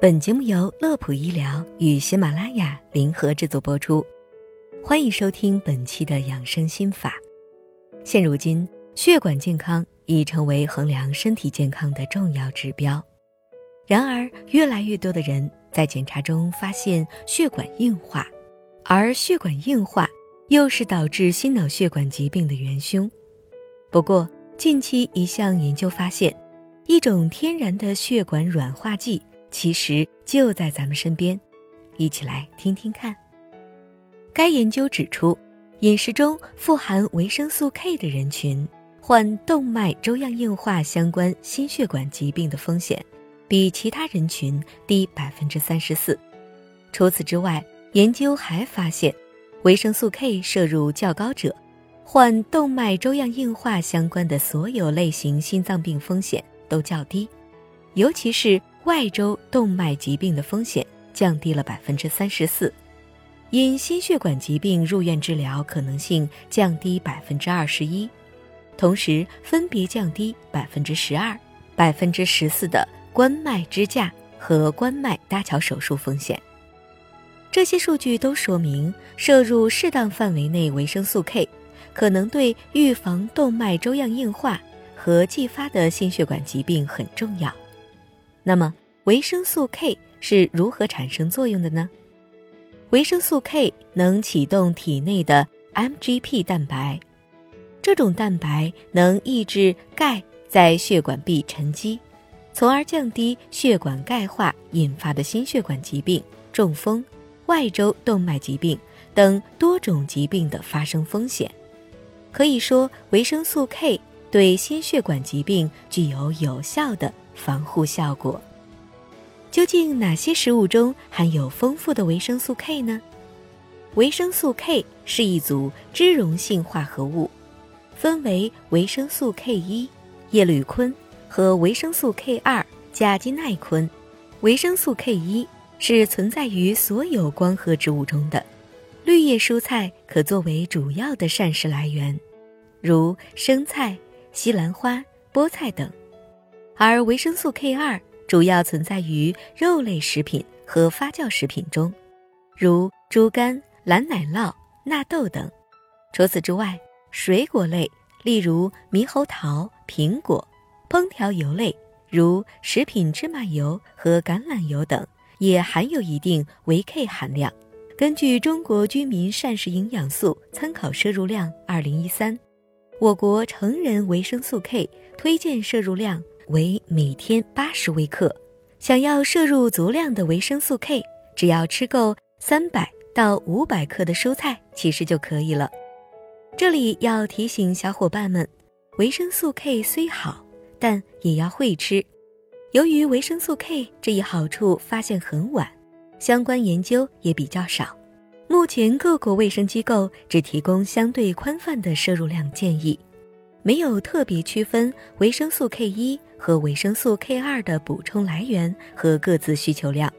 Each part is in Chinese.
本节目由乐普医疗与喜马拉雅联合制作播出，欢迎收听本期的养生心法。现如今，血管健康已成为衡量身体健康的重要指标。然而，越来越多的人在检查中发现血管硬化，而血管硬化又是导致心脑血管疾病的元凶。不过，近期一项研究发现，一种天然的血管软化剂。其实就在咱们身边，一起来听听看。该研究指出，饮食中富含维生素 K 的人群，患动脉粥样硬化相关心血管疾病的风险，比其他人群低百分之三十四。除此之外，研究还发现，维生素 K 摄入较高者，患动脉粥样硬化相关的所有类型心脏病风险都较低，尤其是。外周动脉疾病的风险降低了百分之三十四，因心血管疾病入院治疗可能性降低百分之二十一，同时分别降低百分之十二、百分之十四的冠脉支架和冠脉搭桥手术风险。这些数据都说明，摄入适当范围内维生素 K，可能对预防动脉粥样硬化和继发的心血管疾病很重要。那么，维生素 K 是如何产生作用的呢？维生素 K 能启动体内的 MGP 蛋白，这种蛋白能抑制钙在血管壁沉积，从而降低血管钙化引发的心血管疾病、中风、外周动脉疾病等多种疾病的发生风险。可以说，维生素 K 对心血管疾病具有有效的。防护效果。究竟哪些食物中含有丰富的维生素 K 呢？维生素 K 是一组脂溶性化合物，分为维生素 K 一、叶绿醌和维生素 K 二、甲基耐昆。维生素 K 一是存在于所有光合植物中的，绿叶蔬菜可作为主要的膳食来源，如生菜、西兰花、菠菜等。而维生素 K 二主要存在于肉类食品和发酵食品中，如猪肝、蓝奶酪、纳豆等。除此之外，水果类，例如猕猴桃、苹果；烹调油类，如食品芝麻油和橄榄油等，也含有一定维 K 含量。根据《中国居民膳食营养素参考摄入量（二零一三）》，我国成人维生素 K 推荐摄入量。为每天八十微克，想要摄入足量的维生素 K，只要吃够三百到五百克的蔬菜，其实就可以了。这里要提醒小伙伴们，维生素 K 虽好，但也要会吃。由于维生素 K 这一好处发现很晚，相关研究也比较少，目前各国卫生机构只提供相对宽泛的摄入量建议。没有特别区分维生素 K 一和维生素 K 二的补充来源和各自需求量。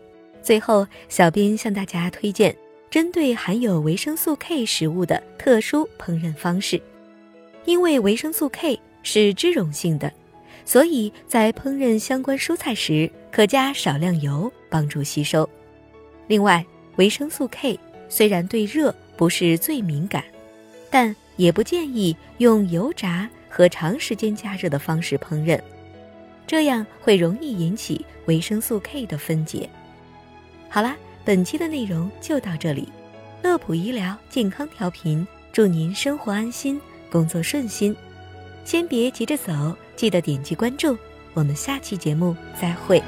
最后，小编向大家推荐针对含有维生素 K 食物的特殊烹饪方式。因为维生素 K 是脂溶性的，所以在烹饪相关蔬菜时可加少量油帮助吸收。另外，维生素 K 虽然对热不是最敏感，但也不建议用油炸和长时间加热的方式烹饪，这样会容易引起维生素 K 的分解。好啦，本期的内容就到这里。乐普医疗健康调频，祝您生活安心，工作顺心。先别急着走，记得点击关注。我们下期节目再会。